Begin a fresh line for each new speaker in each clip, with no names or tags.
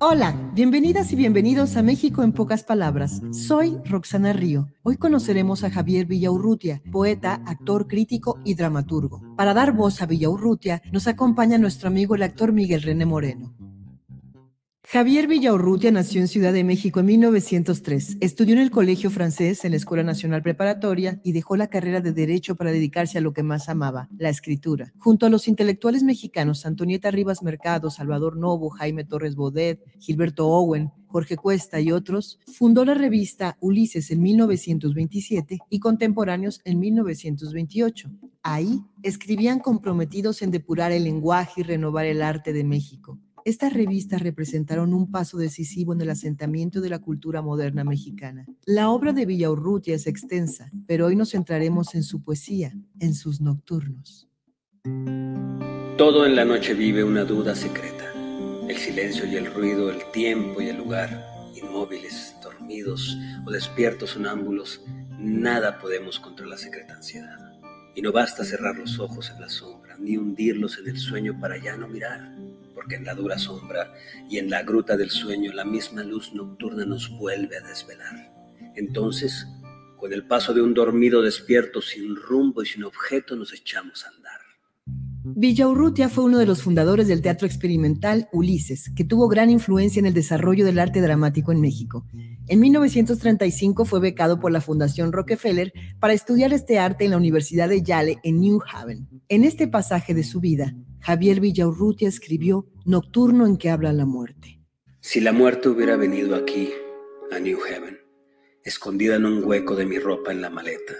Hola, bienvenidas y bienvenidos a México en pocas palabras. Soy Roxana Río. Hoy conoceremos a Javier Villaurrutia, poeta, actor, crítico y dramaturgo. Para dar voz a Villaurrutia nos acompaña nuestro amigo el actor Miguel René Moreno. Javier Villaurrutia nació en Ciudad de México en 1903. Estudió en el Colegio Francés, en la Escuela Nacional Preparatoria y dejó la carrera de Derecho para dedicarse a lo que más amaba, la escritura. Junto a los intelectuales mexicanos Antonieta Rivas Mercado, Salvador Novo, Jaime Torres Bodet, Gilberto Owen, Jorge Cuesta y otros, fundó la revista Ulises en 1927 y Contemporáneos en 1928. Ahí escribían comprometidos en depurar el lenguaje y renovar el arte de México. Estas revistas representaron un paso decisivo en el asentamiento de la cultura moderna mexicana. La obra de Villaurrutia es extensa, pero hoy nos centraremos en su poesía, en sus nocturnos.
Todo en la noche vive una duda secreta. El silencio y el ruido, el tiempo y el lugar, inmóviles, dormidos o despiertos sonámbulos, nada podemos contra la secreta ansiedad. Y no basta cerrar los ojos en la sombra, ni hundirlos en el sueño para ya no mirar porque en la dura sombra y en la gruta del sueño la misma luz nocturna nos vuelve a desvelar. Entonces, con el paso de un dormido despierto sin rumbo y sin objeto, nos echamos a andar.
Villaurrutia fue uno de los fundadores del teatro experimental Ulises, que tuvo gran influencia en el desarrollo del arte dramático en México. En 1935 fue becado por la Fundación Rockefeller para estudiar este arte en la Universidad de Yale en New Haven. En este pasaje de su vida, Javier Villaurrutia escribió Nocturno en que habla la muerte.
Si la muerte hubiera venido aquí, a New Haven, escondida en un hueco de mi ropa en la maleta,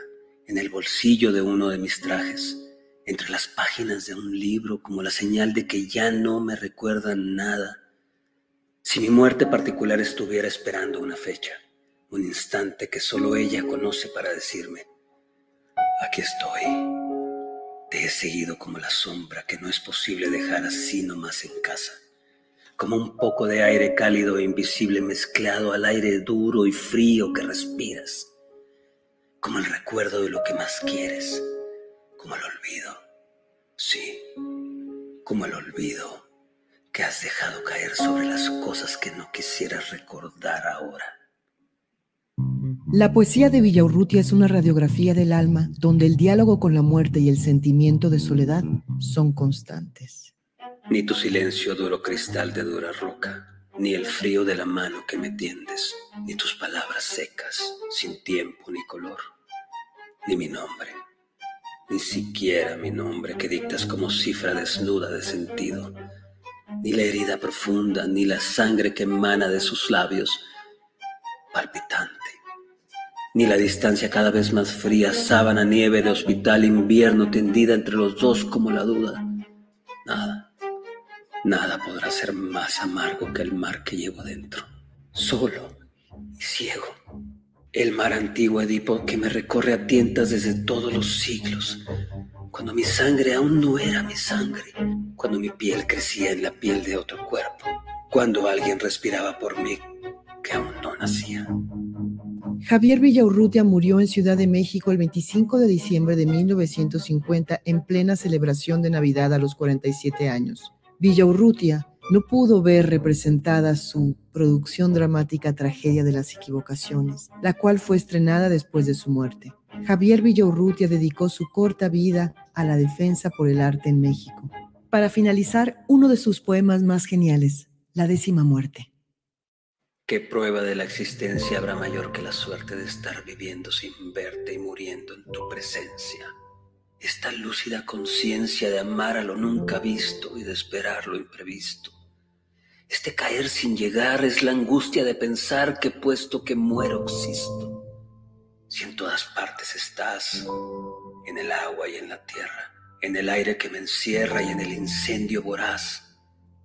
en el bolsillo de uno de mis trajes, entre las páginas de un libro como la señal de que ya no me recuerdan nada, si mi muerte particular estuviera esperando una fecha, un instante que solo ella conoce para decirme, aquí estoy. Te he seguido como la sombra que no es posible dejar así nomás en casa, como un poco de aire cálido e invisible mezclado al aire duro y frío que respiras, como el recuerdo de lo que más quieres, como el olvido, sí, como el olvido que has dejado caer sobre las cosas que no quisieras recordar ahora.
La poesía de Villaurrutia es una radiografía del alma donde el diálogo con la muerte y el sentimiento de soledad son constantes.
Ni tu silencio duro cristal de dura roca, ni el frío de la mano que me tiendes, ni tus palabras secas, sin tiempo ni color, ni mi nombre, ni siquiera mi nombre que dictas como cifra desnuda de sentido, ni la herida profunda, ni la sangre que emana de sus labios, palpitante ni la distancia cada vez más fría, sábana nieve de hospital invierno tendida entre los dos como la duda. Nada, nada podrá ser más amargo que el mar que llevo dentro, solo y ciego. El mar antiguo Edipo que me recorre a tientas desde todos los siglos, cuando mi sangre aún no era mi sangre, cuando mi piel crecía en la piel de otro cuerpo, cuando alguien respiraba por mí que aún no nacía.
Javier Villaurrutia murió en Ciudad de México el 25 de diciembre de 1950 en plena celebración de Navidad a los 47 años. Villaurrutia no pudo ver representada su producción dramática Tragedia de las Equivocaciones, la cual fue estrenada después de su muerte. Javier Villaurrutia dedicó su corta vida a la defensa por el arte en México. Para finalizar, uno de sus poemas más geniales, La décima muerte.
¿Qué prueba de la existencia habrá mayor que la suerte de estar viviendo sin verte y muriendo en tu presencia? Esta lúcida conciencia de amar a lo nunca visto y de esperar lo imprevisto. Este caer sin llegar es la angustia de pensar que puesto que muero existo. Si en todas partes estás, en el agua y en la tierra, en el aire que me encierra y en el incendio voraz,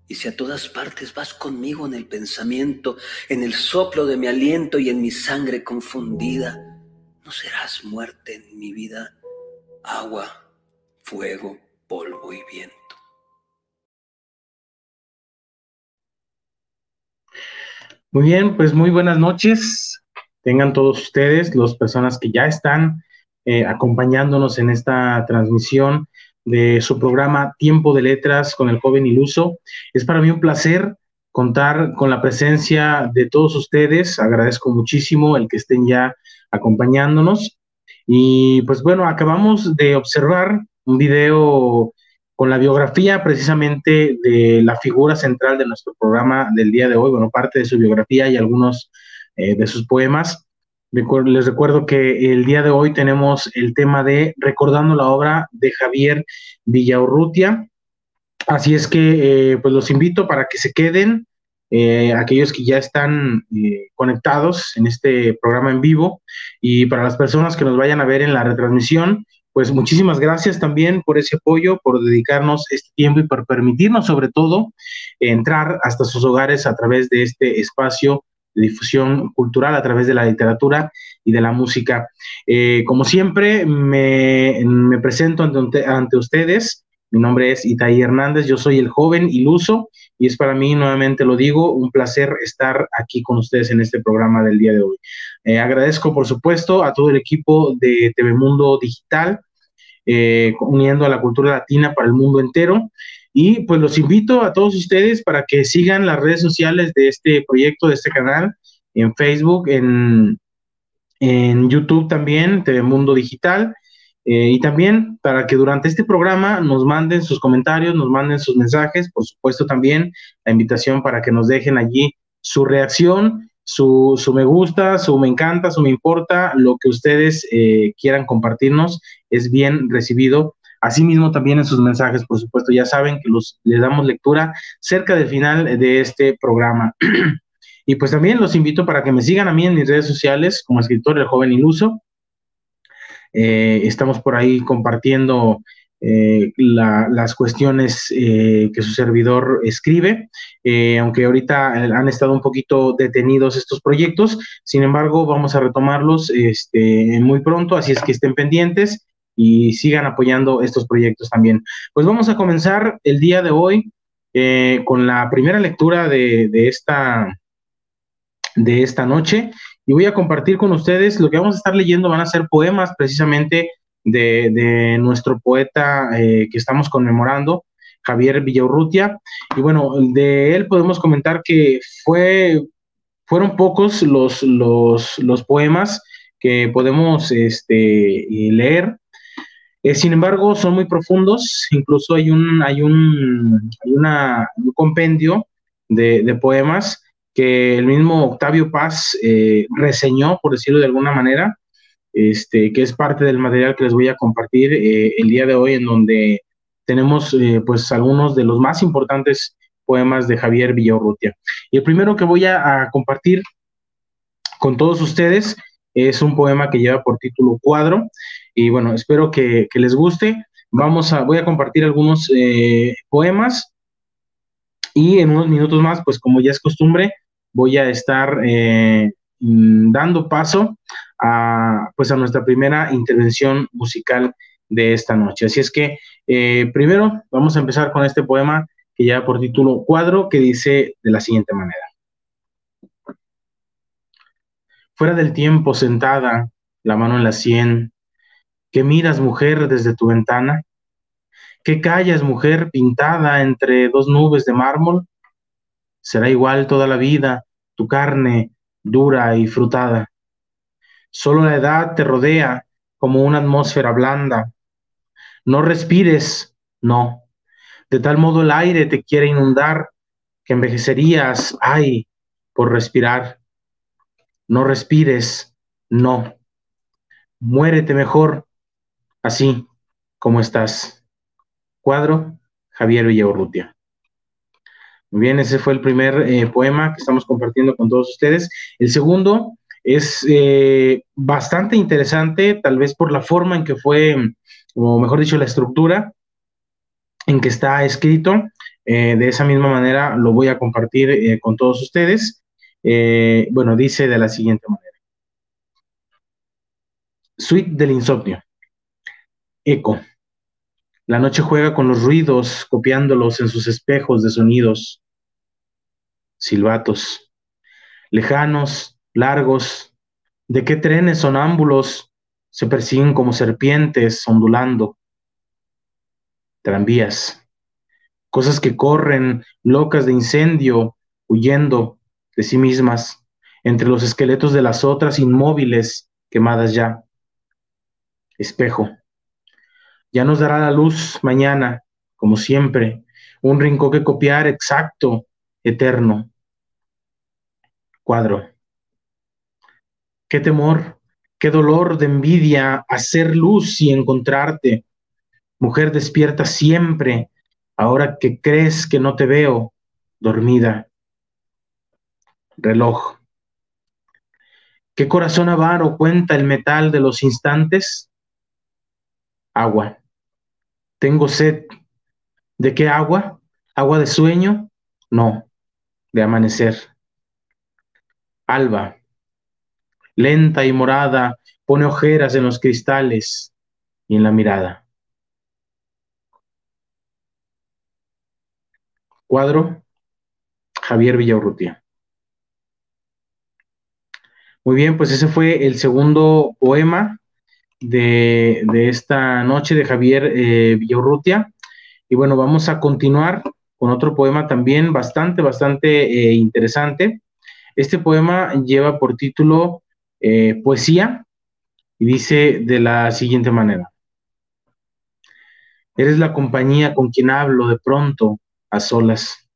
y si a todas partes vas conmigo en el pensamiento, en el soplo de mi aliento y en mi sangre confundida, no serás muerte en mi vida, agua, fuego, polvo y viento.
Muy bien, pues muy buenas noches. Tengan todos ustedes, las personas que ya están eh, acompañándonos en esta transmisión de su programa Tiempo de Letras con el joven iluso. Es para mí un placer contar con la presencia de todos ustedes. Agradezco muchísimo el que estén ya acompañándonos. Y pues bueno, acabamos de observar un video con la biografía precisamente de la figura central de nuestro programa del día de hoy, bueno, parte de su biografía y algunos eh, de sus poemas. Les recuerdo que el día de hoy tenemos el tema de recordando la obra de Javier Villaurrutia. Así es que eh, pues los invito para que se queden, eh, aquellos que ya están eh, conectados en este programa en vivo y para las personas que nos vayan a ver en la retransmisión, pues muchísimas gracias también por ese apoyo, por dedicarnos este tiempo y por permitirnos sobre todo entrar hasta sus hogares a través de este espacio difusión cultural a través de la literatura y de la música. Eh, como siempre, me, presento ante, ante, ustedes. Mi nombre es Itaí Hernández, yo soy el joven iluso y es para mí, nuevamente lo digo, un placer estar aquí con ustedes en este programa del día de hoy. Eh, agradezco, por supuesto, a todo el equipo de TV Mundo Digital, eh, uniendo a la cultura latina para el mundo entero. Y pues los invito a todos ustedes para que sigan las redes sociales de este proyecto, de este canal, en Facebook, en, en YouTube también, Mundo Digital. Eh, y también para que durante este programa nos manden sus comentarios, nos manden sus mensajes, por supuesto también la invitación para que nos dejen allí su reacción, su, su me gusta, su me encanta, su me importa, lo que ustedes eh, quieran compartirnos es bien recibido Asimismo, también en sus mensajes, por supuesto, ya saben que los, les damos lectura cerca del final de este programa. y pues también los invito para que me sigan a mí en mis redes sociales como escritor El Joven Iluso. Eh, estamos por ahí compartiendo eh, las cuestiones eh, que su servidor escribe, aunque ahorita han estado un poquito detenidos estos proyectos, sin embargo vamos a retomarlos este, muy pronto, así es que estén pendientes y sigan apoyando estos proyectos también. Pues vamos a comenzar el día de hoy eh, con la primera lectura de, esta, de esta noche y voy a compartir con ustedes lo que vamos a estar leyendo van a ser poemas precisamente de, nuestro poeta eh, que estamos conmemorando, Javier Villaurrutia. Y bueno, de él podemos comentar que fue, fueron pocos los, los, los poemas que podemos este, leer eh, sin embargo, son muy profundos, incluso hay un, hay un, compendio de, poemas que el mismo Octavio Paz eh, reseñó, por decirlo de alguna manera, este, que es parte del material que les voy a compartir eh, el día de hoy, en donde tenemos pues algunos de los más importantes poemas de Javier Villaurrutia. Y el primero que voy a compartir con todos ustedes es un poema que lleva por título Cuadro y bueno, espero que, les guste. Vamos a, voy a compartir algunos eh, poemas y en unos minutos más, pues como ya es costumbre, voy a estar eh, mm, dando paso a, pues a nuestra primera intervención musical de esta noche. Así es que eh, primero vamos a empezar con este poema que lleva por título Cuadro, que dice de la siguiente manera. Fuera del tiempo sentada, la mano en la sien, ¿Qué miras, mujer, desde tu ventana? ¿Qué callas, mujer, pintada entre dos nubes de mármol? Será igual toda la vida, tu carne dura y frutada. Solo la edad te rodea como una atmósfera blanda. No respires, no. De tal modo el aire te quiere inundar que envejecerías, ay, por respirar. No respires, no. Muérete mejor así como estás. Cuadro, Javier Villaurrutia. Muy bien, ese fue el primer eh, poema que estamos compartiendo con todos ustedes. El segundo es eh, bastante interesante, tal vez por la forma en que fue, o mejor dicho, la estructura en que está escrito. Eh, de esa misma manera lo voy a compartir con todos ustedes. bueno, dice de la siguiente manera. Suite del insomnio. Eco. La noche juega con los ruidos, copiándolos en sus espejos de sonidos. Silbatos. Lejanos, largos. ¿De qué trenes sonámbulos se persiguen como serpientes ondulando. Tranvías, cosas que corren locas de incendio, huyendo de sí mismas, entre los esqueletos de las otras inmóviles quemadas ya. Espejo, ya nos dará la luz mañana, como siempre, un rincón que copiar exacto, eterno. Cuadro. Qué temor, qué dolor de envidia hacer luz y encontrarte. Mujer despierta siempre, ahora que crees que no te veo, dormida. Reloj. ¿Qué corazón avaro cuenta el metal de los instantes? Agua. Tengo sed. ¿De qué agua? ¿Agua de sueño? No, de amanecer. Alba, lenta y morada, pone ojeras en los cristales y en la mirada. Cuadro, Javier Villaurrutia. Muy bien, pues ese fue el segundo poema de, esta noche de Javier eh. Y bueno, vamos a continuar con otro poema también bastante, bastante eh, interesante. Este poema lleva por título eh, Poesía y dice de la siguiente manera. Eres la compañía con quien hablo de pronto, a solas.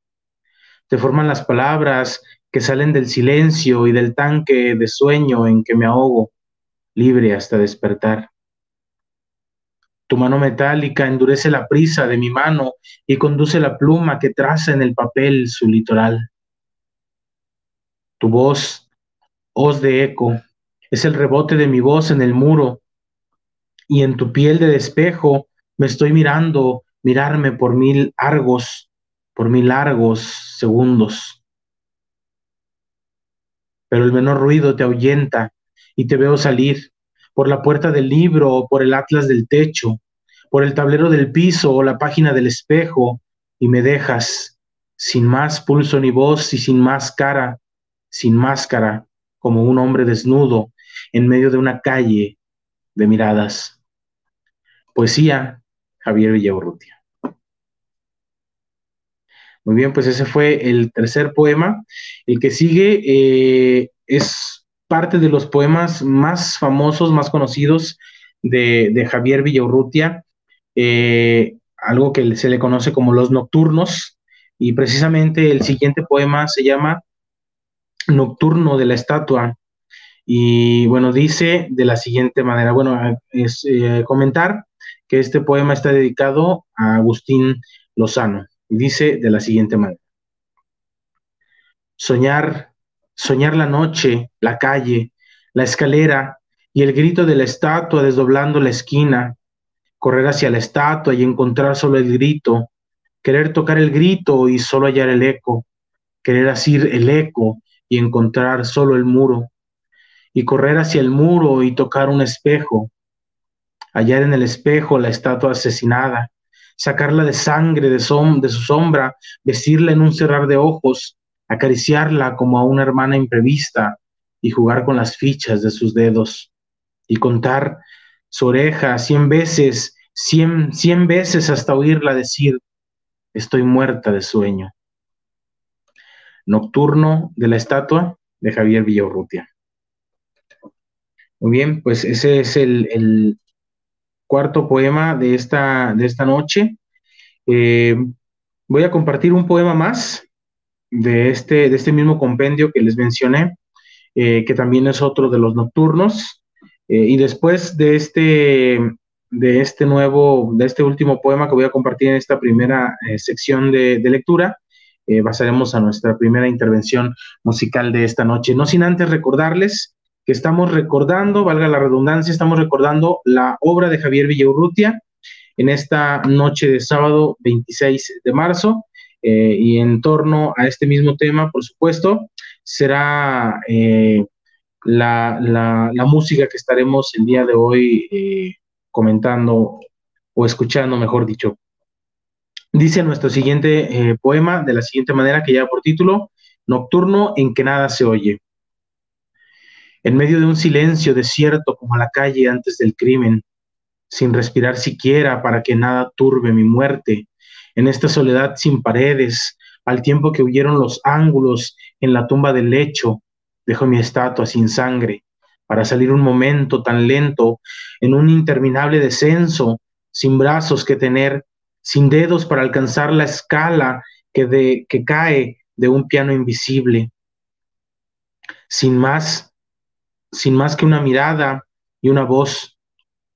Te forman las palabras que salen del silencio y del tanque de sueño en que me ahogo libre hasta despertar. Tu mano metálica endurece la prisa de mi mano y conduce la pluma que traza en el papel su litoral. Tu voz, hoz de eco, es el rebote de mi voz en el muro y en tu piel de despejo me estoy mirando, mirarme por mil argos, por mil largos segundos. Pero el menor ruido te ahuyenta y te veo salir por la puerta del libro o por el atlas del techo, por el tablero del piso o la página del espejo, y me dejas sin más pulso ni voz y sin más cara, sin máscara, como un hombre desnudo en medio de una calle de miradas. Poesía, Javier Villaurrutia. Muy bien, pues ese fue el tercer poema. El que sigue eh, es parte de los poemas más famosos, más conocidos de, Javier Villaurrutia, eh, algo que se le conoce como los nocturnos, y precisamente el siguiente poema se llama Nocturno de la Estatua. Y bueno, dice de la siguiente manera, bueno, es eh, comentar que este poema está dedicado a Agustín Lozano, y dice de la siguiente manera. Soñar soñar la noche, la calle, la escalera y el grito de la estatua desdoblando la esquina, correr hacia la estatua y encontrar solo el grito, querer tocar el grito y solo hallar el eco, querer asir el eco y encontrar solo el muro, y correr hacia el muro y tocar un espejo, hallar en el espejo la estatua asesinada, sacarla de sangre de, de su sombra, vestirla en un cerrar de ojos, acariciarla como a una hermana imprevista y jugar con las fichas de sus dedos y contar su oreja cien veces, cien, cien veces hasta oírla decir, estoy muerta de sueño. Nocturno de la estatua de Javier Villaurrutia. Muy bien, pues ese es el, cuarto poema de esta, de esta noche. Eh, voy a compartir un poema más de este, de este mismo compendio que les mencioné, eh, que también es otro de los nocturnos. Eh, y después de este, de este nuevo, de este último poema que voy a compartir en esta primera eh, sección de, lectura, pasaremos a nuestra primera intervención musical de esta noche. No sin antes recordarles que estamos recordando, valga la redundancia, estamos recordando la obra de Javier Villaurrutia en esta noche de sábado 26 de marzo. Eh, y en torno a este mismo tema, por supuesto, será eh, la, música que estaremos el día de hoy eh, comentando o escuchando, mejor dicho. Dice nuestro siguiente poema de la siguiente manera que lleva por título Nocturno en que nada se oye. en medio de un silencio desierto como la calle antes del crimen, sin respirar siquiera para que nada turbe mi muerte, en esta soledad sin paredes, al tiempo que huyeron los ángulos en la tumba del lecho, dejo mi estatua sin sangre, para salir un momento tan lento, en un interminable descenso, sin brazos que tener, sin dedos para alcanzar la escala que, de, que cae de un piano invisible, sin más, sin más que una mirada y una voz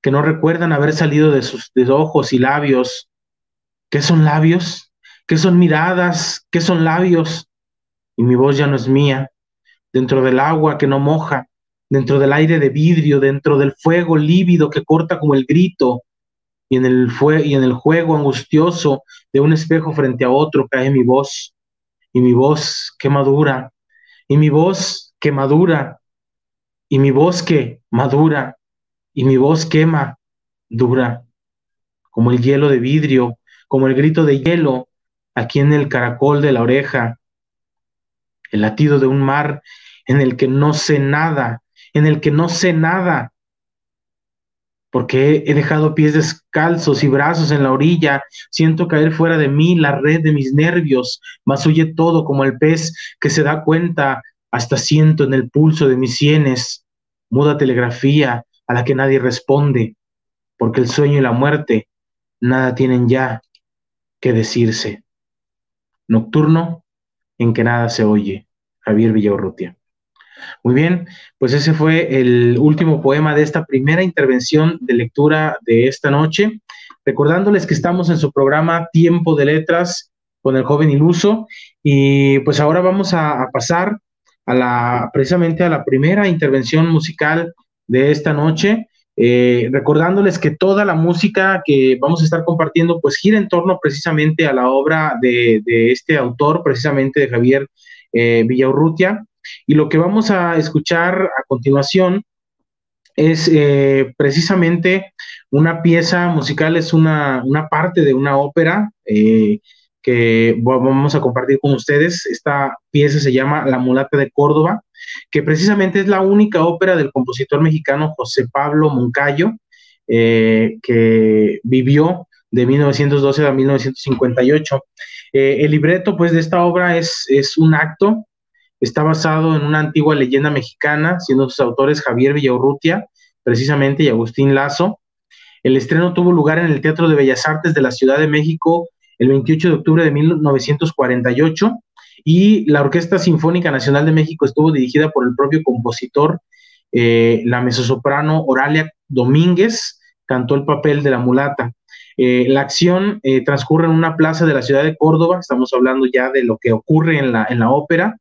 que no recuerdan haber salido de sus ojos y labios. ¿Qué son labios? ¿Qué son miradas? ¿Qué son labios? Y mi voz ya no es mía, dentro del agua que no moja, dentro del aire de vidrio, dentro del fuego lívido que corta como el grito, y en el, fue y en el juego angustioso de un espejo frente a otro cae mi voz, y mi voz que madura, y mi voz que madura, y mi voz que madura, y mi voz quema, dura, como el hielo de vidrio, como el grito de hielo aquí en el caracol de la oreja, el latido de un mar en el que no sé nada, en el que no sé nada, porque he dejado pies descalzos y brazos en la orilla, siento caer fuera de mí la red de mis nervios, huye todo como el pez que se da cuenta, hasta siento en el pulso de mis sienes, muda telegrafía a la que nadie responde, porque el sueño y la muerte nada tienen ya que decirse. Nocturno en que nada se oye. Javier Villaurrutia. Muy bien, pues ese fue el último poema de esta primera intervención de lectura de esta noche. Recordándoles que estamos en su programa Tiempo de Letras con el joven iluso y pues ahora vamos a, pasar a la precisamente a la primera intervención musical de esta noche. Eh, recordándoles que toda la música que vamos a estar compartiendo pues gira en torno precisamente a la obra de, este autor, precisamente de Javier eh, Villaurrutia. Y lo que vamos a escuchar a continuación es eh, precisamente una pieza musical, es una, parte de una ópera que vamos a compartir con ustedes. Esta pieza se llama La mulata de Córdoba, que precisamente es la única ópera del compositor mexicano José Pablo Moncayo, eh, que vivió de 1912 a 1958. el libreto pues de esta obra es, es un acto Está basado en una antigua leyenda mexicana, siendo sus autores Javier Villaurrutia, precisamente, y Agustín Lazo. El estreno tuvo lugar en el Teatro de Bellas Artes de la Ciudad de México el 28 de octubre de 1948 y la Orquesta Sinfónica Nacional de México estuvo dirigida por el propio compositor, eh, la mezzosoprano Oralia Domínguez, cantó el papel de la mulata. Eh, la acción eh, transcurre en una plaza de la ciudad de Córdoba, estamos hablando ya de lo que ocurre en la, en la ópera,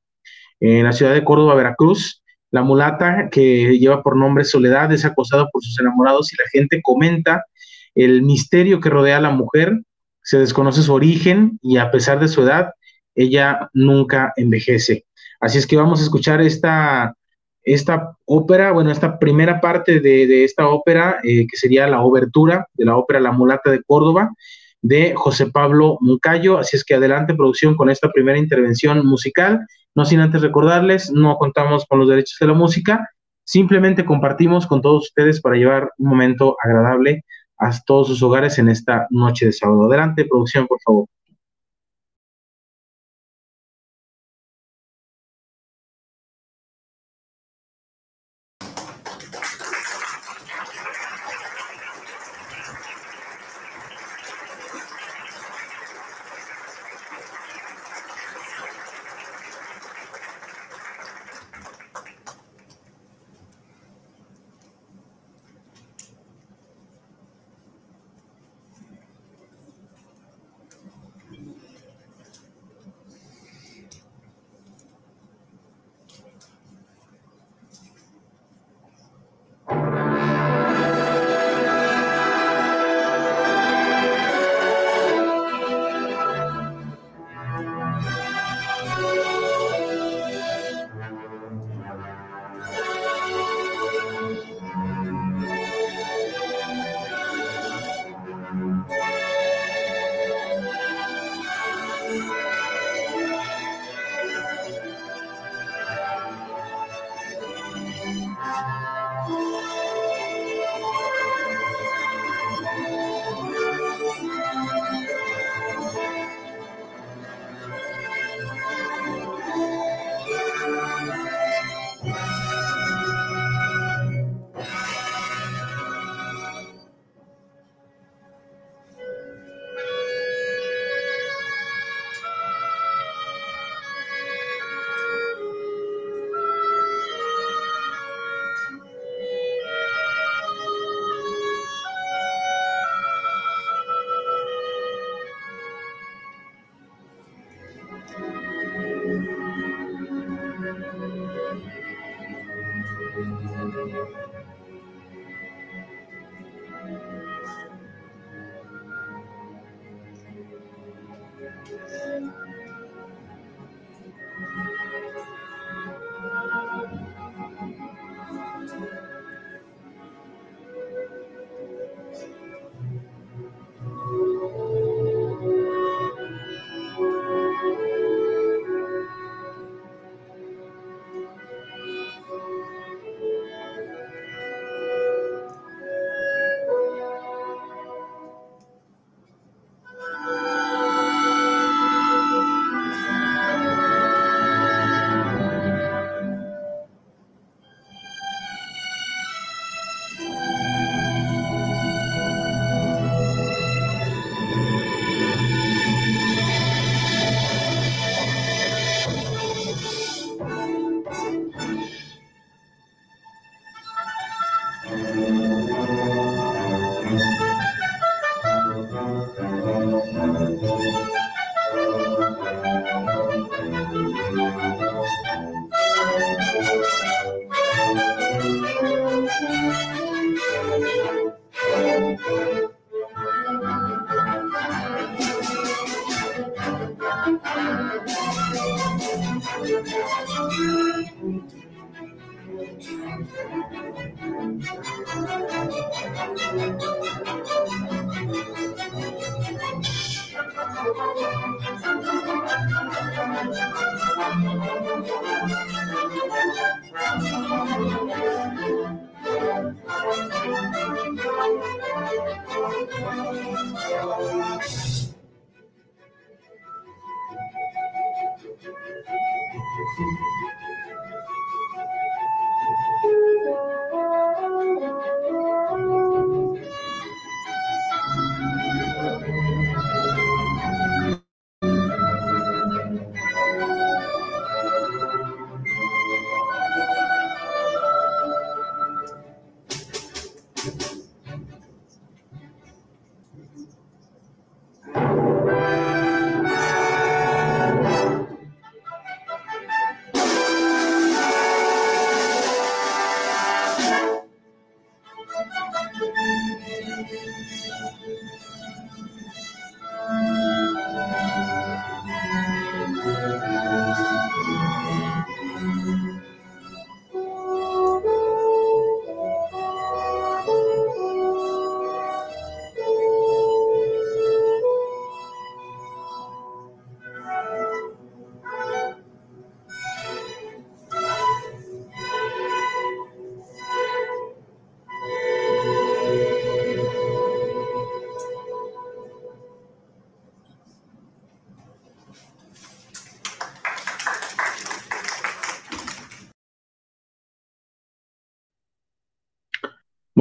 en la ciudad de Córdoba, Veracruz. La mulata, que lleva por nombre Soledad, es acosada por sus enamorados y la gente comenta el misterio que rodea a la mujer. Se desconoce su origen y a pesar de su edad, ella nunca envejece. Así es que vamos a escuchar esta, esta ópera, bueno, esta primera parte de, esta ópera, eh, que sería la obertura de la ópera La mulata de Córdoba, de José Pablo Muncayo. Así es que adelante, producción, con esta primera intervención musical no sin antes recordarles, no contamos con los derechos de la música, simplemente compartimos con todos ustedes para llevar un momento agradable a todos sus hogares en esta noche de sábado. Adelante, producción, por favor.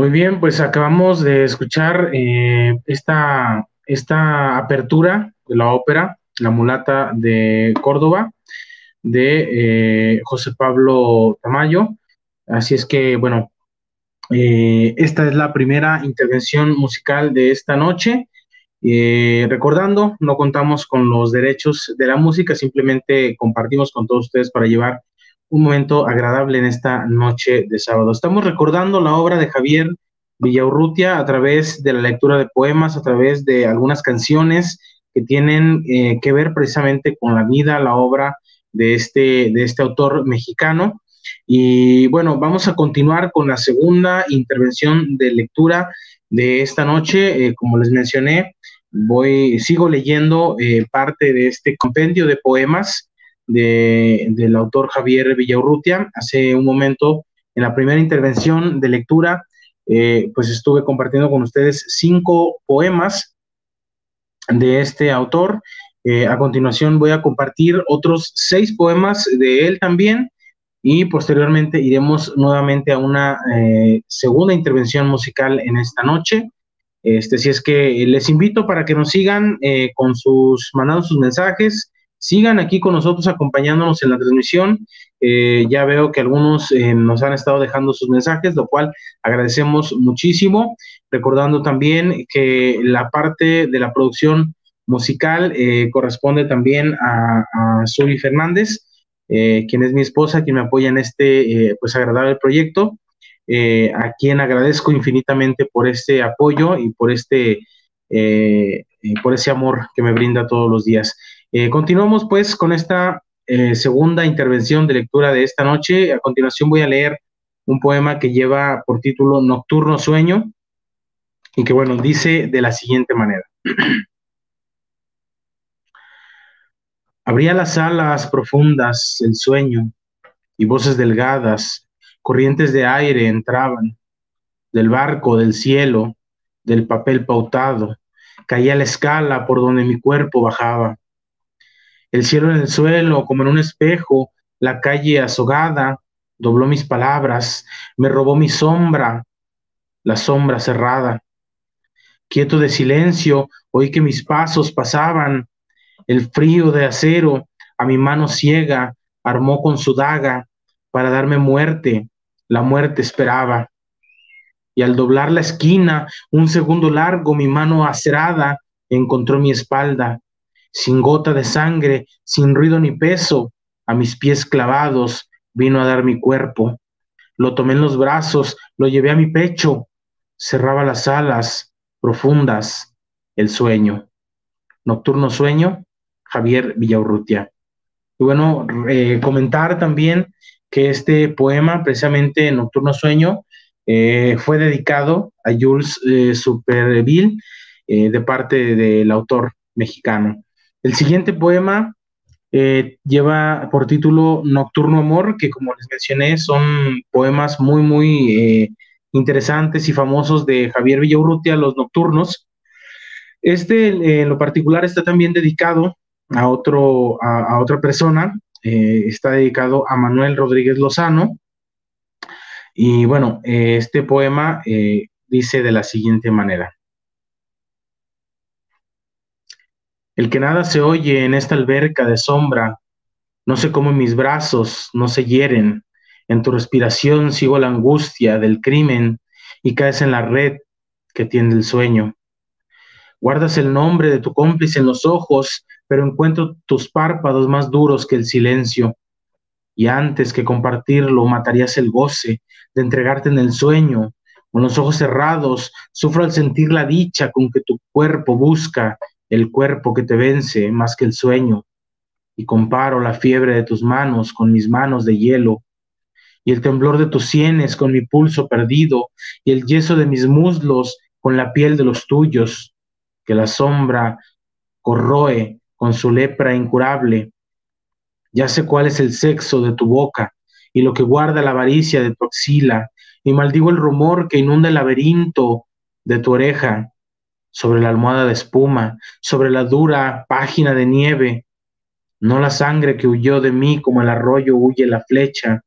Muy bien, pues acabamos de escuchar eh, esta, esta apertura de la ópera, La mulata de Córdoba, de eh, José Pablo Tamayo. Así es que, bueno, eh, esta es la primera intervención musical de esta noche. recordando, no contamos con los derechos de la música, simplemente compartimos con todos ustedes para llevar un momento agradable en esta noche de sábado. Estamos recordando la obra de Javier Villaurrutia a través de la lectura de poemas, a través de algunas canciones que tienen eh, que ver precisamente con la vida, la obra de este, de este autor mexicano. Y bueno, vamos a continuar con la segunda intervención de lectura de esta noche. Eh, como les mencioné, voy, sigo leyendo eh, parte de este compendio de poemas del autor Javier Villaurrutia. Hace un momento, en la primera intervención de lectura, eh, pues estuve compartiendo con ustedes cinco poemas de este autor. Eh, a continuación voy a compartir otros seis poemas de él también y posteriormente iremos nuevamente a una eh, segunda intervención musical en esta noche. Este, si es que les invito para que nos sigan con sus, mandando sus mensajes, sigan aquí con nosotros acompañándonos en la transmisión. Eh, ya veo que algunos eh, nos han estado dejando sus mensajes, lo cual agradecemos muchísimo. Recordando también que la parte de la producción musical eh, corresponde también a, a Fernández, quien es mi esposa, quien me apoya en este pues agradable proyecto. a quien agradezco infinitamente por este apoyo y por este por ese amor que me brinda todos los días. Eh, continuamos pues con esta eh, segunda intervención de lectura de esta noche. A continuación voy a leer un poema que lleva por título Nocturno Sueño y que bueno, dice de la siguiente manera. Abría las alas profundas el sueño y voces delgadas, corrientes de aire entraban del barco, del cielo, del papel pautado, caía la escala por donde mi cuerpo bajaba el cielo en el suelo, como en un espejo, la calle azogada, dobló mis palabras, me robó mi sombra, la sombra cerrada. Quieto de silencio, oí que mis pasos pasaban, el frío de acero a mi mano ciega armó con su daga para darme muerte, la muerte esperaba. Y al doblar la esquina, un segundo largo, mi mano acerada encontró mi espalda sin gota de sangre, sin ruido ni peso, a mis pies clavados, vino a dar mi cuerpo. Lo tomé en los brazos, lo llevé a mi pecho, cerraba las alas profundas, el sueño. Nocturno sueño, Javier Villaurrutia. Y bueno, comentar también que este poema, precisamente Nocturno Sueño, eh, fue dedicado a Jules eh, Superville eh, de parte del autor mexicano. El siguiente poema lleva por título Nocturno Amor, que como les mencioné son poemas muy, muy interesantes y famosos de Javier Villaurrutia, Los Nocturnos. Este en lo particular está también dedicado a, otro, a otra persona, está dedicado a Manuel Rodríguez Lozano, y bueno, eh, este poema eh, dice de la siguiente manera. El que nada se oye en esta alberca de sombra, no sé cómo mis brazos no se hieren, en tu respiración sigo la angustia del crimen y caes en la red que tiende el sueño. Guardas el nombre de tu cómplice en los ojos, pero encuentro tus párpados más duros que el silencio y antes que compartirlo matarías el goce de entregarte en el sueño. Con los ojos cerrados, sufro al sentir la dicha con que tu cuerpo busca el cuerpo que te vence más que el sueño. Y comparo la fiebre de tus manos con mis manos de hielo, y el temblor de tus sienes con mi pulso perdido, y el yeso de mis muslos con la piel de los tuyos, que la sombra corroe con su lepra incurable, ya sé cuál es el sexo de tu boca y lo que guarda la avaricia de tu axila, y maldigo el rumor que inunda el laberinto de tu oreja, sobre la almohada de espuma, sobre la dura página de nieve, no la sangre que huyó de mí como el arroyo huye la flecha,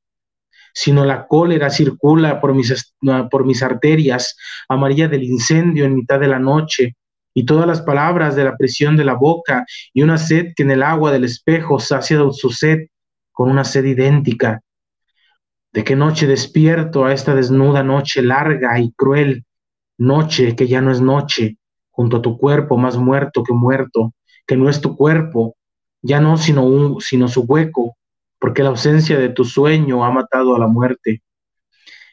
sino la cólera circula por mis, por mis arterias, amarilla del incendio en mitad de la noche, y todas las palabras de la prisión de la boca, y una sed que en el agua del espejo sacia su sed con una sed idéntica. ¿De qué noche despierto a esta desnuda noche larga y cruel? Noche que ya no es noche, junto a tu cuerpo más muerto que muerto, que no es tu cuerpo, ya no sino, un, sino su hueco, porque la ausencia de tu sueño ha matado a la muerte.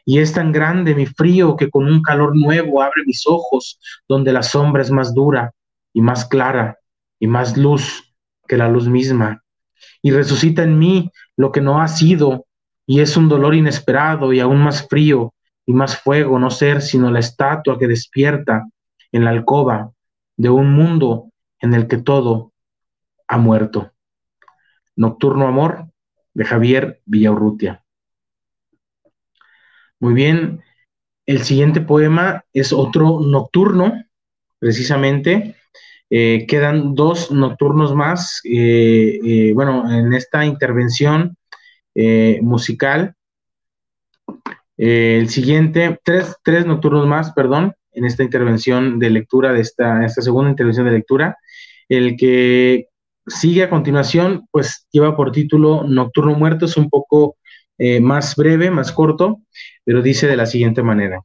Y es tan grande mi frío que con un calor nuevo abre mis ojos, donde la sombra es más dura y más clara y más luz que la luz misma. Y resucita en mí lo que no ha sido, y es un dolor inesperado y aún más frío y más fuego no ser sino la estatua que despierta en la alcoba de un mundo en el que todo ha muerto. Nocturno Amor de Javier Villaurrutia. Muy bien, el siguiente poema es otro nocturno, precisamente. Eh, quedan dos nocturnos más. Eh, eh, bueno, en esta intervención musical. el siguiente, tres, tres, nocturnos más, perdón, en esta intervención de lectura, de esta, esta segunda intervención de lectura. El que sigue a continuación, pues lleva por título Nocturno Muerto, es un poco más breve, más corto, pero dice de la siguiente manera.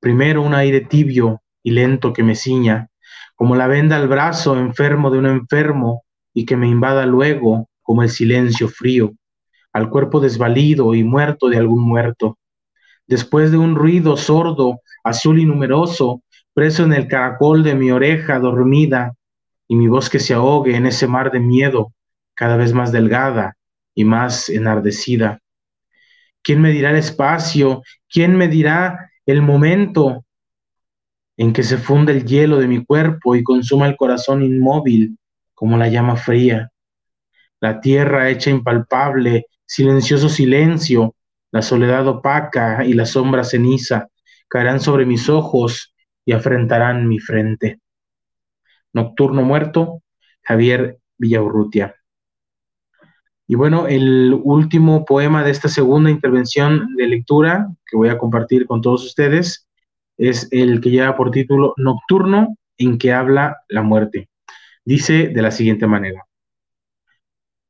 Primero un aire tibio y lento que me ciña, como la venda al brazo enfermo de un enfermo y que me invada luego como el silencio frío, al cuerpo desvalido y muerto de algún muerto. Después de un ruido sordo, azul y numeroso, preso en el caracol de mi oreja dormida, y mi voz que se ahogue en ese mar de miedo, cada vez más delgada y más enardecida. ¿Quién me dirá el espacio? ¿Quién me dirá el momento en que se funde el hielo de mi cuerpo y consuma el corazón inmóvil como la llama fría? La tierra hecha impalpable, silencioso silencio, la soledad opaca y la sombra ceniza caerán sobre mis ojos y afrentarán mi frente. Nocturno muerto, Javier Villaurrutia. Y bueno, el último poema de esta segunda intervención de lectura que voy a compartir con todos ustedes es el que lleva por título Nocturno en que habla la muerte. Dice de la siguiente manera.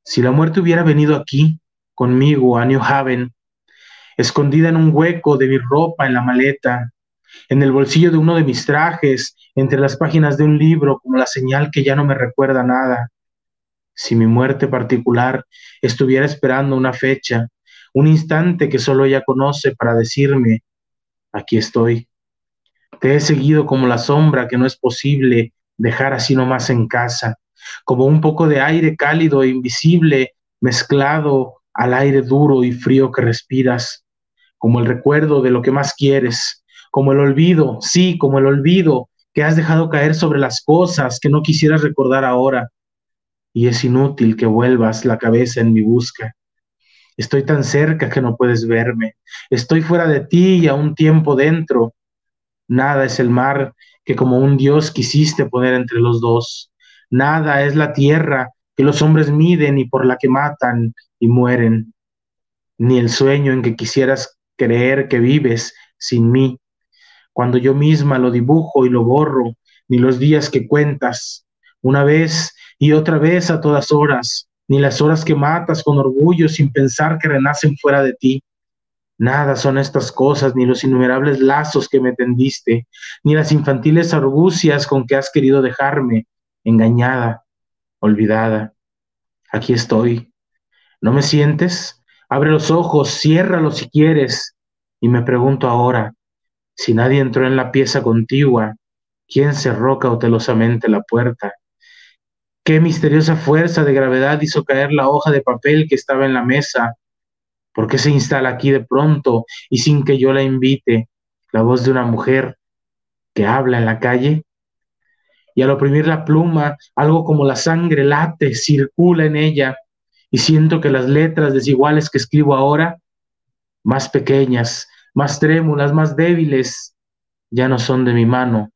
Si la muerte hubiera venido aquí, conmigo, a New Haven, escondida en un hueco de mi ropa en la maleta, en el bolsillo de uno de mis trajes, entre las páginas de un libro, como la señal que ya no me recuerda nada, si mi muerte particular estuviera esperando una fecha, un instante que solo ella conoce para decirme, aquí estoy. Te he seguido como la sombra que no es posible dejar así nomás en casa, como un poco de aire cálido e invisible mezclado al aire duro y frío que respiras, como el recuerdo de lo que más quieres, como el olvido, sí, como el olvido que has dejado caer sobre las cosas que no quisieras recordar ahora. Y es inútil que vuelvas la cabeza en mi busca. Estoy tan cerca que no puedes verme. Estoy fuera de ti y a un tiempo dentro. Nada es el mar que como un dios quisiste poner entre los dos. Nada es la tierra que los hombres miden y por la que matan y mueren, ni el sueño en que quisieras creer que vives sin mí, cuando yo misma lo dibujo y lo borro, ni los días que cuentas, una vez y otra vez a todas horas, ni las horas que matas con orgullo sin pensar que renacen fuera de ti. Nada son estas cosas, ni los innumerables lazos que me tendiste, ni las infantiles argucias con que has querido dejarme, engañada, olvidada. Aquí estoy. ¿No me sientes? Abre los ojos, ciérralos si quieres. Y me pregunto ahora, si nadie entró en la pieza contigua, ¿quién cerró cautelosamente la puerta? ¿Qué misteriosa fuerza de gravedad hizo caer la hoja de papel que estaba en la mesa? ¿Por qué se instala aquí de pronto y sin que yo la invite la voz de una mujer que habla en la calle? y al oprimir la pluma, algo como la sangre late, circula en ella, y siento que las letras desiguales que escribo ahora, más pequeñas, más trémulas, más débiles, ya no son de mi mano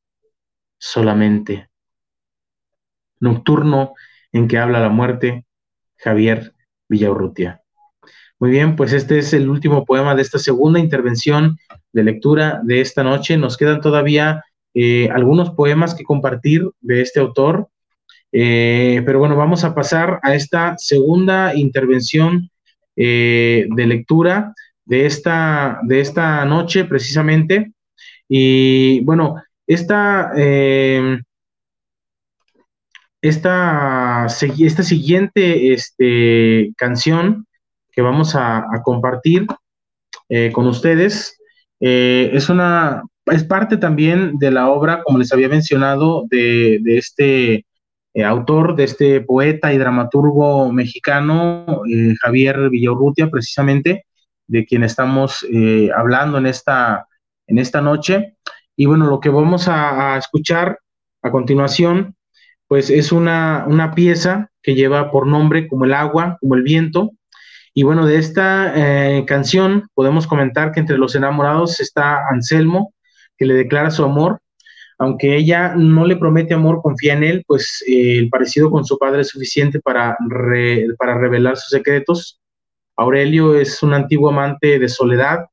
solamente. Nocturno en que habla la muerte, Javier Villaurrutia. Muy bien, pues este es el último poema de esta segunda intervención de lectura de esta noche. Nos quedan todavía eh, algunos poemas que compartir de este autor. Eh, pero bueno, vamos a pasar a esta segunda intervención eh, de lectura de esta, de esta noche precisamente. Y bueno, esta, esta, esta siguiente este, canción que vamos a, compartir con ustedes es una es parte también de la obra, como les había mencionado, de, este eh, autor, de este poeta y dramaturgo mexicano, eh, Javier Villaurrutia, precisamente, de quien estamos eh, hablando en esta, en esta noche. Y bueno, lo que vamos a, escuchar a continuación, pues es una, una, pieza que lleva por nombre como el agua, como el viento. Y bueno, de esta canción podemos comentar que entre los enamorados está Anselmo, que le declara su amor. Aunque ella no le promete amor, confía en él, pues eh, el parecido con su padre es suficiente para, para revelar sus secretos. Aurelio es un antiguo amante de Soledad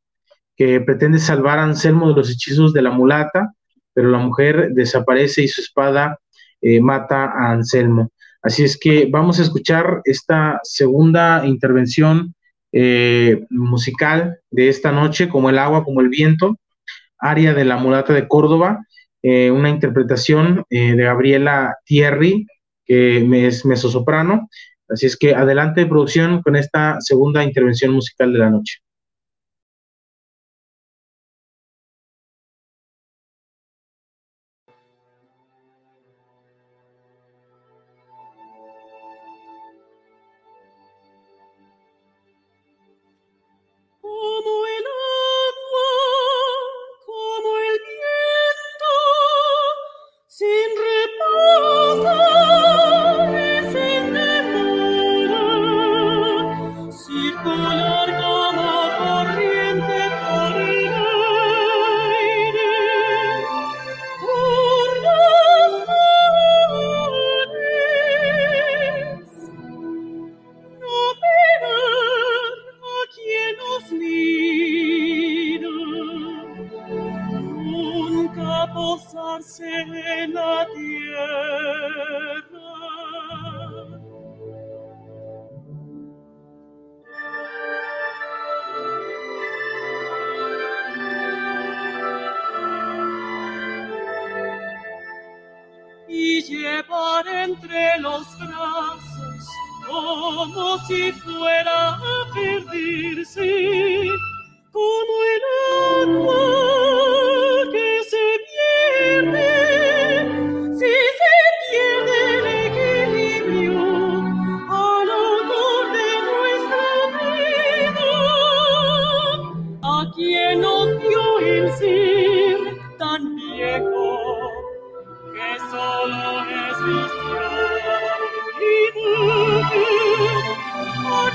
que pretende salvar a Anselmo de los hechizos de la mulata, pero la mujer desaparece y su espada eh, mata a Anselmo. Así es que vamos a escuchar esta segunda intervención eh, musical de esta noche, como el agua, como el viento, Aria de la mulata de Córdoba, eh, una interpretación eh, de Gabriela Thierry, que es mezzosoprano. Así es que adelante producción con esta segunda intervención musical de la noche.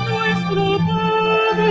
nuestro Padre,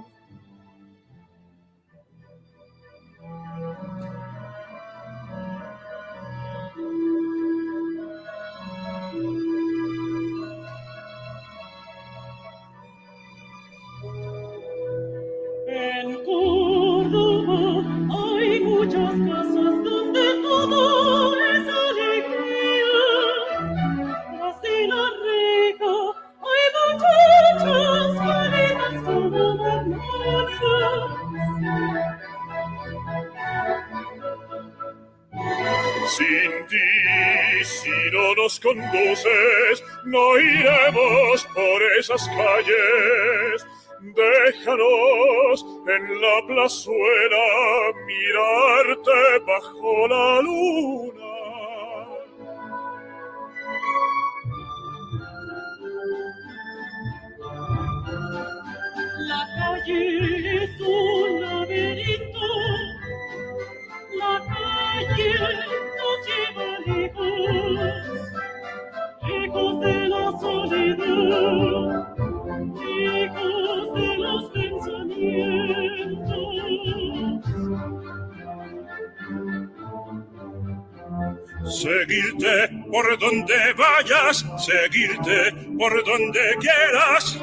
conduces, no iremos por esas calles. Déjanos en la plazuela mirarte bajo la luna.
La calle es un laberinto, la calle nos lleva lejos de la soledad, hijos de los pensamientos.
Seguirte por donde vayas, seguirte por donde quieras.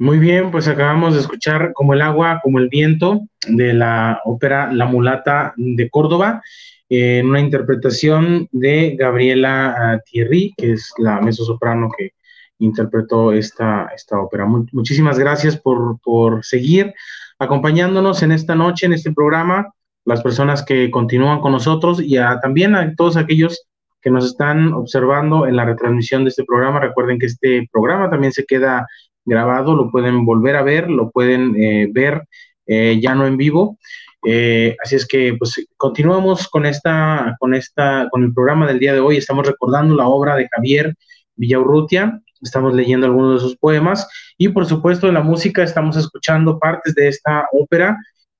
Muy bien, pues acabamos de escuchar Como el agua, como el viento de la ópera La mulata de Córdoba, en una interpretación de Gabriela ah, Thierry, que es la soprano que interpretó esta, esta ópera. muchísimas gracias por, por seguir acompañándonos en esta noche, en este programa, las personas que continúan con nosotros y también a todos aquellos que nos están observando en la retransmisión de este programa. Recuerden que este programa también se queda grabado, lo pueden volver a ver, lo pueden eh, ver eh, ya no en vivo. Eh, así es que pues continuamos con esta, con esta, con el programa del día de hoy. Estamos recordando la obra de Javier Villaurrutia, estamos leyendo algunos de sus poemas y por supuesto en la música estamos escuchando partes de esta ópera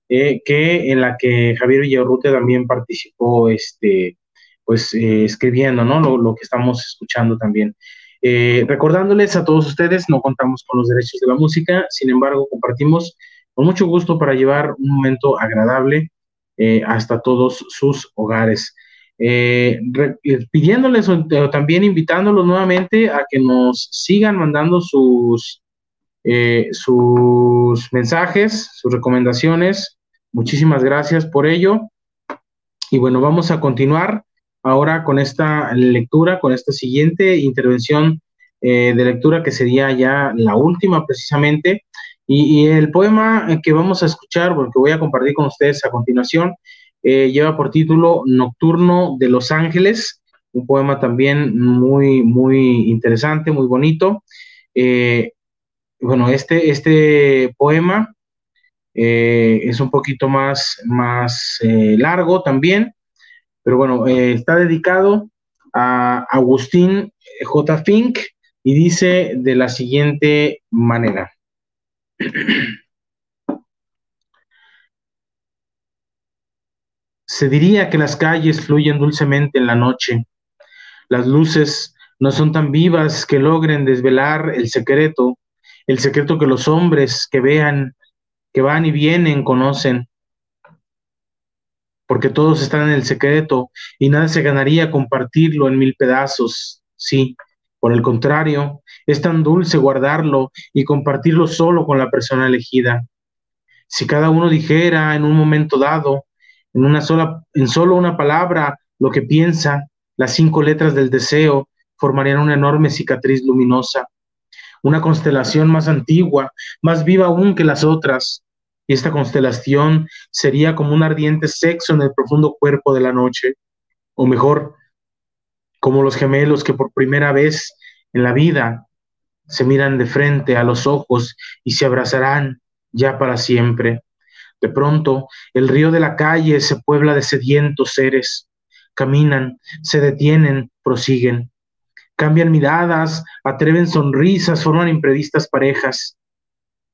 eh, que en la que Javier Villaurrutia también participó, este, pues escribiendo, ¿no? Lo, que estamos escuchando también. Recordándoles a todos ustedes, no contamos con los derechos de la música, sin embargo compartimos con mucho gusto para llevar un momento agradable eh, hasta todos sus hogares. Eh, eh, pidiéndoles o, también invitándolos nuevamente a que nos sigan mandando sus, sus mensajes, sus recomendaciones. Muchísimas gracias por ello. Y bueno, vamos a continuar ahora con esta lectura, con esta siguiente intervención de lectura que sería ya la última precisamente. Y, el poema que vamos a escuchar, porque voy a compartir con ustedes a continuación, eh, lleva por título Nocturno de Los Ángeles, un poema también muy, muy interesante, muy bonito. Eh, bueno, este, este poema eh, es un poquito más, más largo también, pero bueno, está dedicado a Agustín J. Fink y dice de la siguiente manera. Se diría que las calles fluyen dulcemente en la noche. Las luces no son tan vivas que logren desvelar el secreto, el secreto que los hombres que vean, que van y vienen, conocen. Porque todos están en el secreto y nada se ganaría compartirlo en mil pedazos. Sí, por el contrario, es tan dulce guardarlo y compartirlo solo con la persona elegida. Si cada uno dijera en un momento dado, en una sola, en solo una palabra, lo que piensa, las cinco letras del deseo formarían una enorme cicatriz luminosa, una constelación más antigua, más viva aún que las otras. Y esta constelación sería como un ardiente sexo en el profundo cuerpo de la noche, o mejor, como los gemelos que por primera vez en la vida se miran de frente a los ojos y se abrazarán ya para siempre. De pronto, el río de la calle se puebla de sedientos seres. Caminan, se detienen, prosiguen. Cambian miradas, atreven sonrisas, forman imprevistas parejas.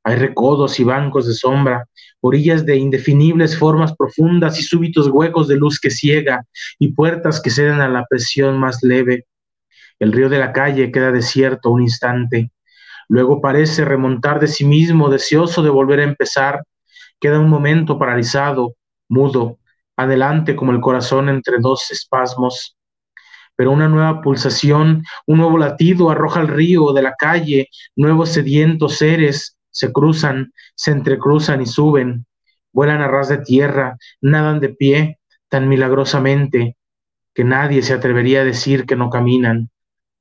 Hay recodos y bancos de sombra, orillas de indefinibles formas profundas y súbitos huecos de luz que ciega y puertas que ceden a la presión más leve. El río de la calle queda desierto un instante. Luego parece remontar de sí mismo, deseoso de volver a empezar. Queda un momento paralizado, mudo, adelante como el corazón entre dos espasmos. Pero una nueva pulsación, un nuevo latido arroja al río de la calle, nuevos sedientos seres se cruzan, se entrecruzan y suben, vuelan a ras de tierra, nadan de pie tan milagrosamente que nadie se atrevería a decir que no caminan.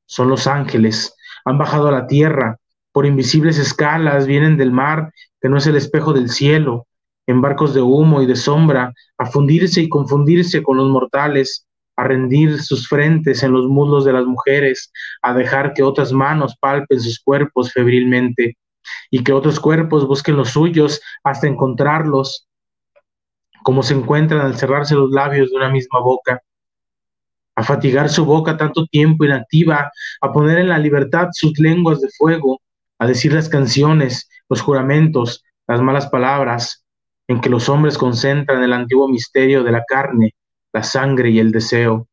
Son los ángeles, han bajado a la tierra, por invisibles escalas vienen del mar, que no es el espejo del cielo, en barcos de humo y de sombra, a fundirse y confundirse con los mortales, a rendir sus frentes en los muslos de las mujeres, a dejar que otras manos palpen sus cuerpos febrilmente y que otros cuerpos busquen los suyos hasta encontrarlos, como se encuentran al cerrarse los labios de una misma boca, a fatigar su boca tanto tiempo inactiva, a poner en la libertad sus lenguas de fuego, a decir las canciones, los juramentos, las malas palabras, en que los hombres concentran el antiguo misterio de la carne, la sangre y el deseo.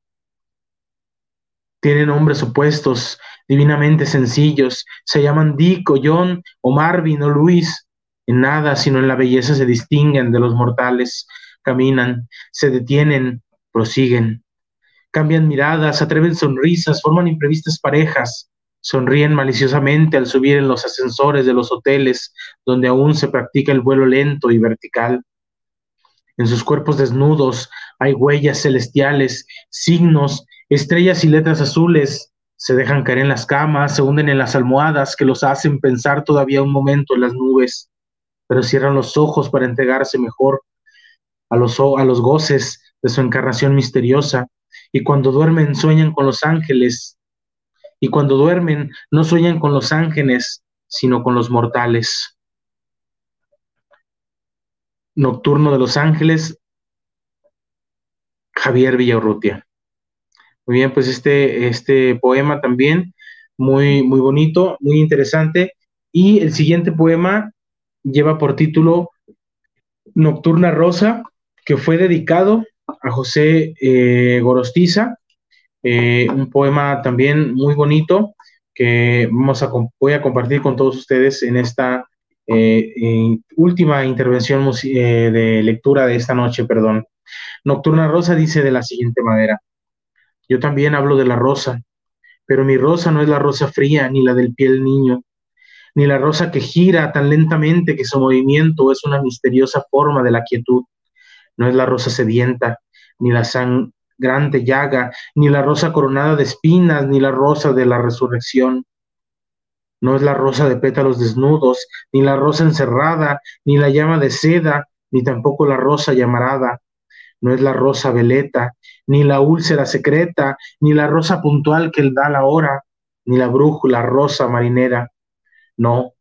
Tienen hombres opuestos, divinamente sencillos, se llaman Dick o John o Marvin o Luis. En nada, sino en la belleza se distinguen de los mortales, caminan, se detienen, prosiguen. Cambian miradas, atreven sonrisas, forman imprevistas parejas, sonríen maliciosamente al subir en los ascensores de los hoteles donde aún se practica el vuelo lento y vertical. En sus cuerpos desnudos hay huellas celestiales, signos, estrellas y letras azules, se dejan caer en las camas, se hunden en las almohadas que los hacen pensar todavía un momento en las nubes, pero cierran los ojos para entregarse mejor a los, a los goces de su encarnación misteriosa, y cuando duermen sueñan con los ángeles, y cuando duermen no sueñan con los ángeles, sino con los mortales. Nocturno de los Ángeles, Javier Villaurrutia. Muy bien, pues este, este poema también muy, muy bonito, muy interesante. Y el siguiente poema lleva por título Nocturna Rosa, que fue dedicado a José eh, Gorostiza, eh, un poema también muy bonito que vamos a, voy a compartir con todos ustedes en esta eh, última intervención de lectura de esta noche, perdón. Nocturna Rosa dice de la siguiente manera, yo también hablo de la rosa, pero mi rosa no es la rosa fría ni la del piel niño, ni la rosa que gira tan lentamente que su movimiento es una misteriosa forma de la quietud. No es la rosa sedienta, ni la sangrante llaga, ni la rosa coronada de espinas, ni la rosa de la resurrección. No es la rosa de pétalos desnudos, ni la rosa encerrada, ni la llama de seda, ni tampoco la rosa llamarada. No es la rosa veleta, ni la úlcera secreta, ni la rosa puntual que da la hora, ni la brújula rosa marinera no,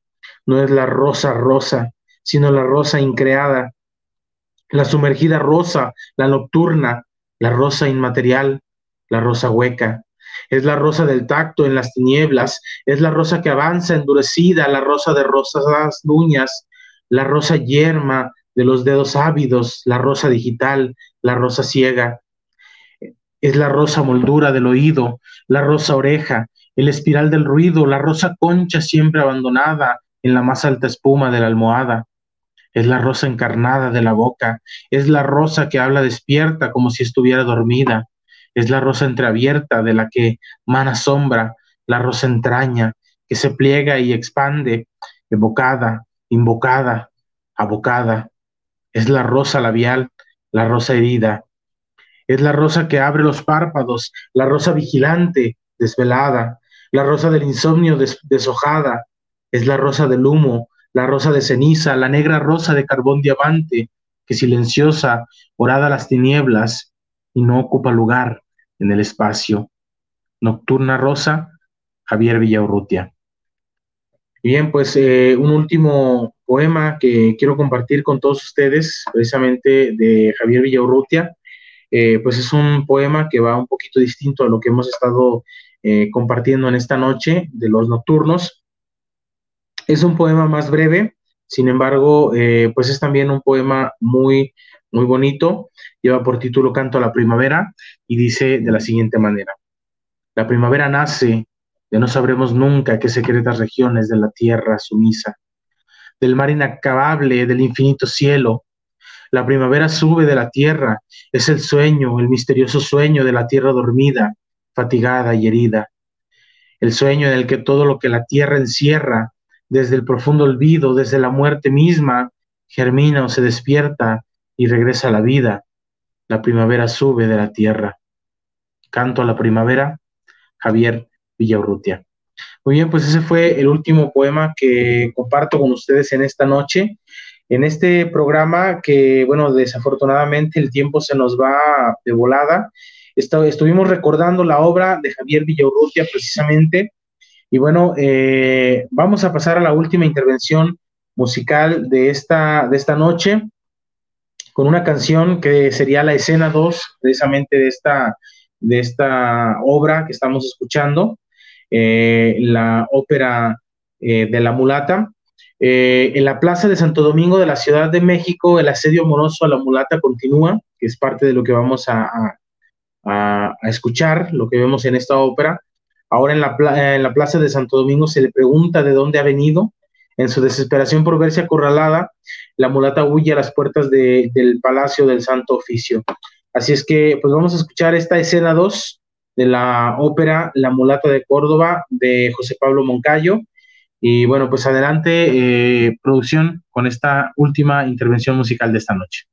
no es la rosa rosa, sino la rosa increada, la sumergida rosa, la nocturna, la rosa inmaterial, la rosa hueca. Es la rosa del tacto en las tinieblas, es la rosa que avanza endurecida, la rosa de rosas uñas, la rosa yerma de los dedos ávidos, la rosa digital, la rosa ciega. Es la rosa moldura del oído, la rosa oreja, el espiral del ruido, la rosa concha siempre abandonada en la más alta espuma de la almohada. Es la rosa encarnada de la boca, es la rosa que habla despierta como si estuviera dormida, es la rosa entreabierta de la que mana sombra, la rosa entraña, que se pliega y expande, evocada, invocada, abocada. Es la rosa labial, la rosa herida. Es la rosa que abre los párpados, la rosa vigilante, desvelada, la rosa del insomnio deshojada, es la rosa del humo, la rosa de ceniza, la negra rosa de carbón diamante, que silenciosa orada las tinieblas y no ocupa lugar en el espacio. Nocturna rosa, Javier Villaurrutia. Bien, pues eh, un último poema que quiero compartir con todos ustedes, precisamente de Javier Villaurrutia. Eh, pues es un poema que va un poquito distinto a lo que hemos estado eh, compartiendo en esta noche de los nocturnos. Es un poema más breve, sin embargo, eh, pues es también un poema muy, muy bonito. Lleva por título Canto a la Primavera y dice de la siguiente manera. La primavera nace de no sabremos nunca qué secretas regiones de la tierra sumisa, del mar inacabable, del infinito cielo. La primavera sube de la tierra, es el sueño, el misterioso sueño de la tierra dormida, fatigada y herida. El sueño en el que todo lo que la tierra encierra, desde el profundo olvido, desde la muerte misma, germina o se despierta y regresa a la vida. La primavera sube de la tierra. Canto a la primavera, Javier Villaurrutia. Muy bien, pues ese fue el último poema que comparto con ustedes en esta noche. En este programa que, bueno, desafortunadamente el tiempo se nos va de volada estuvimos recordando la obra de Javier Villaurrutia precisamente. Y bueno, eh, vamos a pasar a la última intervención musical de esta, de esta noche con una canción que sería la escena 2 precisamente de esta, de esta obra que estamos escuchando, eh, la ópera eh, de la mulata. En la plaza de Santo Domingo de la Ciudad de México, el asedio amoroso a la mulata continúa, que es parte de lo que vamos a, escuchar lo que vemos en esta ópera. Ahora en la, en la plaza de Santo Domingo se le pregunta de dónde ha venido. En su desesperación por verse acorralada, la mulata huye a las puertas del Palacio del Santo Oficio. Así es que, pues vamos a escuchar esta escena 2 de la ópera La mulata de Córdoba de José Pablo Moncayo. Y bueno, pues adelante, eh, producción, con esta última intervención musical de esta noche.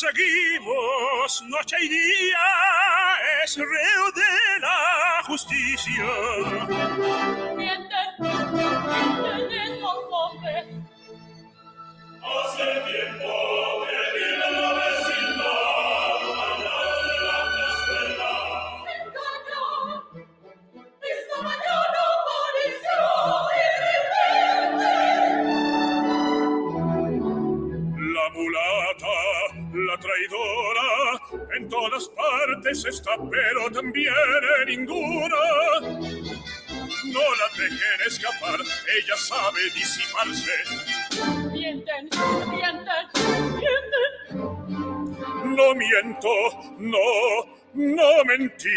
La pero también en ninguna. No la dejen escapar, ella sabe disiparse.
Mienten, mienten, mienten.
No miento, no, no mentimos.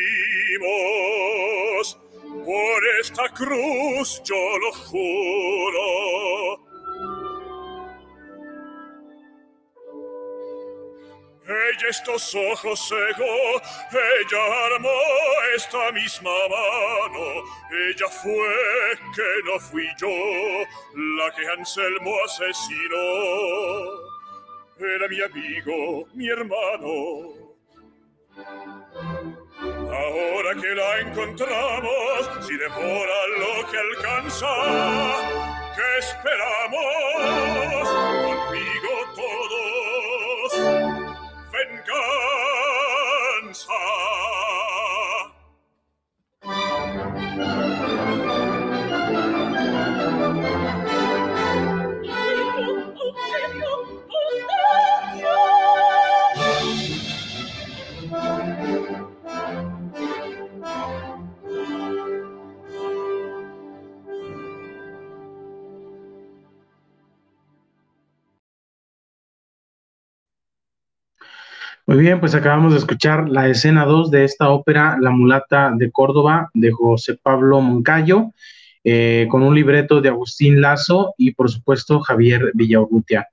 Por esta cruz yo lo juro. Ella estos ojos cegó, ella armó esta misma mano, ella fue que no fui yo la que Anselmo asesinó. Era mi amigo, mi hermano. Ahora que la encontramos, si devora lo que alcanza, ¿qué esperamos?
Muy bien, pues acabamos de escuchar la escena 2 de esta ópera, La mulata de Córdoba, de José Pablo Moncayo, eh, con un libreto de Agustín Lazo y por supuesto Javier Villaurrutia.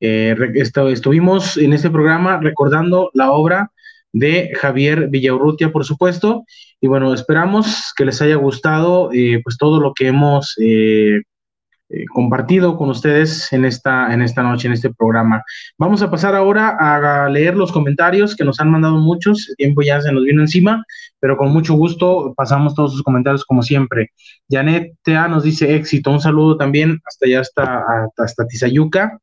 Eh, estuvimos en este programa recordando la obra de Javier Villaurrutia, por supuesto, y bueno, esperamos que les haya gustado eh, pues todo lo que hemos eh, compartido con ustedes en esta, en esta noche, en este programa. Vamos a pasar ahora a leer los comentarios que nos han mandado muchos. El tiempo ya se nos vino encima, pero con mucho gusto pasamos todos sus comentarios como siempre. Janet Tea nos dice éxito. Un saludo también hasta allá, hasta, hasta Tizayuca.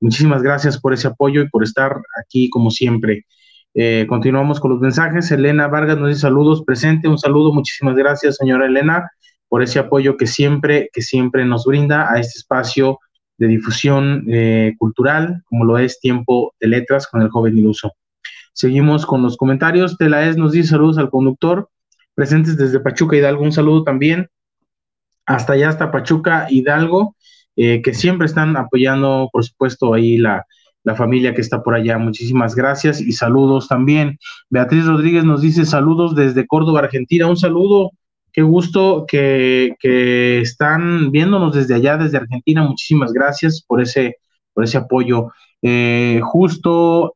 Muchísimas gracias por ese apoyo y por estar aquí como siempre. Eh, continuamos con los mensajes. Elena Vargas nos dice saludos, presente. Un saludo, muchísimas gracias, señora Elena, por ese apoyo que siempre, que siempre nos brinda a este espacio de difusión eh, cultural, como lo es Tiempo de Letras con el joven iluso. Seguimos con los comentarios. Telaes nos dice saludos al conductor, presentes desde Pachuca Hidalgo. Un saludo también hasta allá, hasta Pachuca Hidalgo, eh, que siempre están apoyando, por supuesto, ahí la, la familia que está por allá. Muchísimas gracias y saludos también. Beatriz Rodríguez nos dice saludos desde Córdoba, Argentina. Un saludo qué gusto que, que, están viéndonos desde allá, desde Argentina. Muchísimas gracias por ese, por ese apoyo. Eh, justo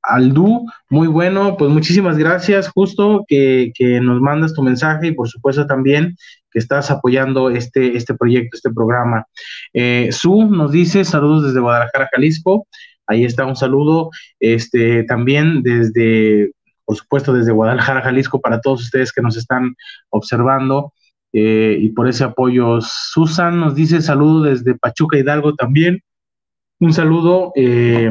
Aldú, muy bueno, pues muchísimas gracias, justo que, que, nos mandas tu mensaje y por supuesto también que estás apoyando este, este proyecto, este programa. Eh, Su nos dice saludos desde Guadalajara, Jalisco. Ahí está un saludo. Este, también desde por supuesto desde Guadalajara, Jalisco, para todos ustedes que nos están observando eh, y por ese apoyo. Susan nos dice saludo desde Pachuca Hidalgo también. Un saludo, eh,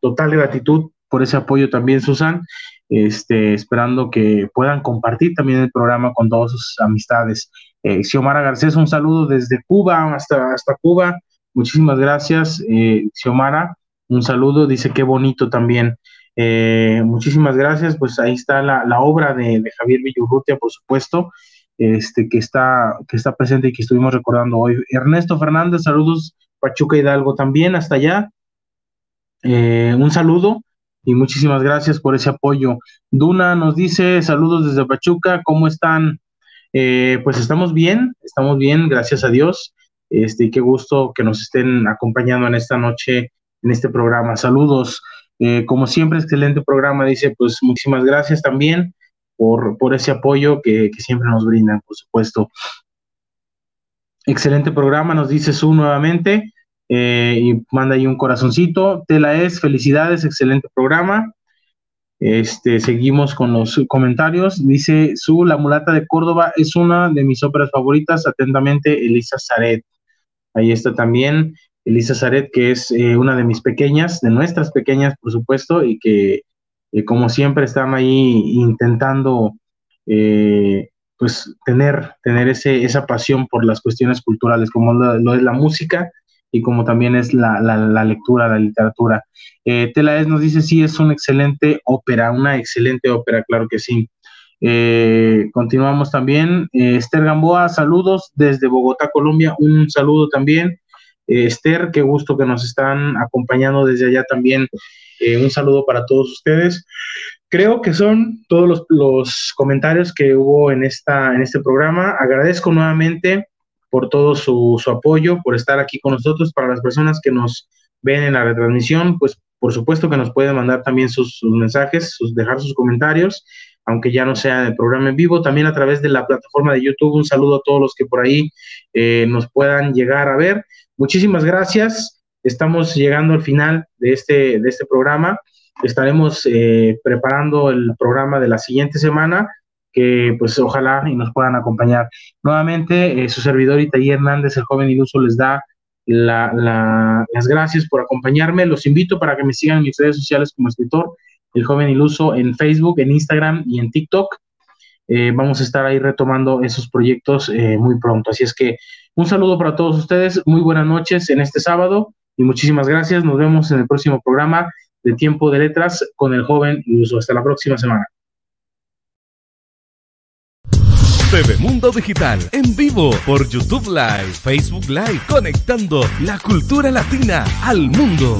total gratitud por ese apoyo también, Susan. Este, esperando que puedan compartir también el programa con todas sus amistades. Eh, Xiomara Garcés, un saludo desde Cuba hasta, hasta Cuba. Muchísimas gracias, eh, Xiomara. Un saludo, dice qué bonito también. Eh, muchísimas gracias, pues ahí está la, la obra de, Javier Villurrutia, por supuesto, este, que, está, que está presente y que estuvimos recordando hoy. Ernesto Fernández, saludos, Pachuca Hidalgo también, hasta allá. Eh, un saludo y muchísimas gracias por ese apoyo. Duna nos dice, saludos desde Pachuca, ¿cómo están? Eh, pues estamos bien, estamos bien, gracias a Dios. Este, qué gusto que nos estén acompañando en esta noche en este programa. Saludos, eh, como siempre, excelente programa, dice, pues muchísimas gracias también por, por ese apoyo que, que siempre nos brindan, por supuesto. Excelente programa, nos dice Su nuevamente. Eh, y manda ahí un corazoncito. Tela es, felicidades, excelente programa. Este, seguimos con los comentarios. Dice Su, La mulata de Córdoba es una de mis óperas favoritas. Atentamente, Elisa Zaret. Ahí está también Elisa Zaret, que es eh, una de mis pequeñas, de nuestras pequeñas, por supuesto, y que, eh, como siempre, están ahí intentando pues tener, tener ese, esa pasión por las cuestiones culturales, como lo, es la música y como también es la, la, lectura, la literatura. Eh, Telaes nos dice, sí, es una excelente ópera, una excelente ópera, claro que sí. Eh, continuamos también. Eh, Esther Gamboa, saludos desde Bogotá, Colombia. Un saludo también. Eh, Esther, qué gusto que nos están acompañando desde allá también. un saludo para todos ustedes creo que son todos los, comentarios que hubo en, esta, en este programa. Agradezco nuevamente por todo su, apoyo, por estar aquí con nosotros. Para las personas que nos ven en la retransmisión, pues por supuesto que nos pueden mandar también sus, mensajes, sus, dejar sus comentarios, aunque ya no sea en el programa en vivo, también a través de la plataforma de YouTube. Un saludo a todos los que por ahí eh, nos puedan llegar a ver. Muchísimas gracias. Estamos llegando al final de este, de este programa estaremos eh, preparando el programa de la siguiente semana, que pues ojalá y nos puedan acompañar. Nuevamente, eh, su servidor Itaí Hernández, el joven iluso, les da las gracias por acompañarme. Los invito para que me sigan en mis redes sociales como escritor, el joven iluso, en Facebook, en Instagram y en TikTok. Eh, vamos a estar ahí retomando esos proyectos muy pronto. Así es que un saludo para todos ustedes, muy buenas noches en este sábado y muchísimas gracias. Nos vemos en el próximo programa de Tiempo de Letras con el joven Iluso. Hasta la próxima semana.
TV Mundo Digital en vivo por YouTube Live, Facebook Live, conectando la cultura latina al mundo.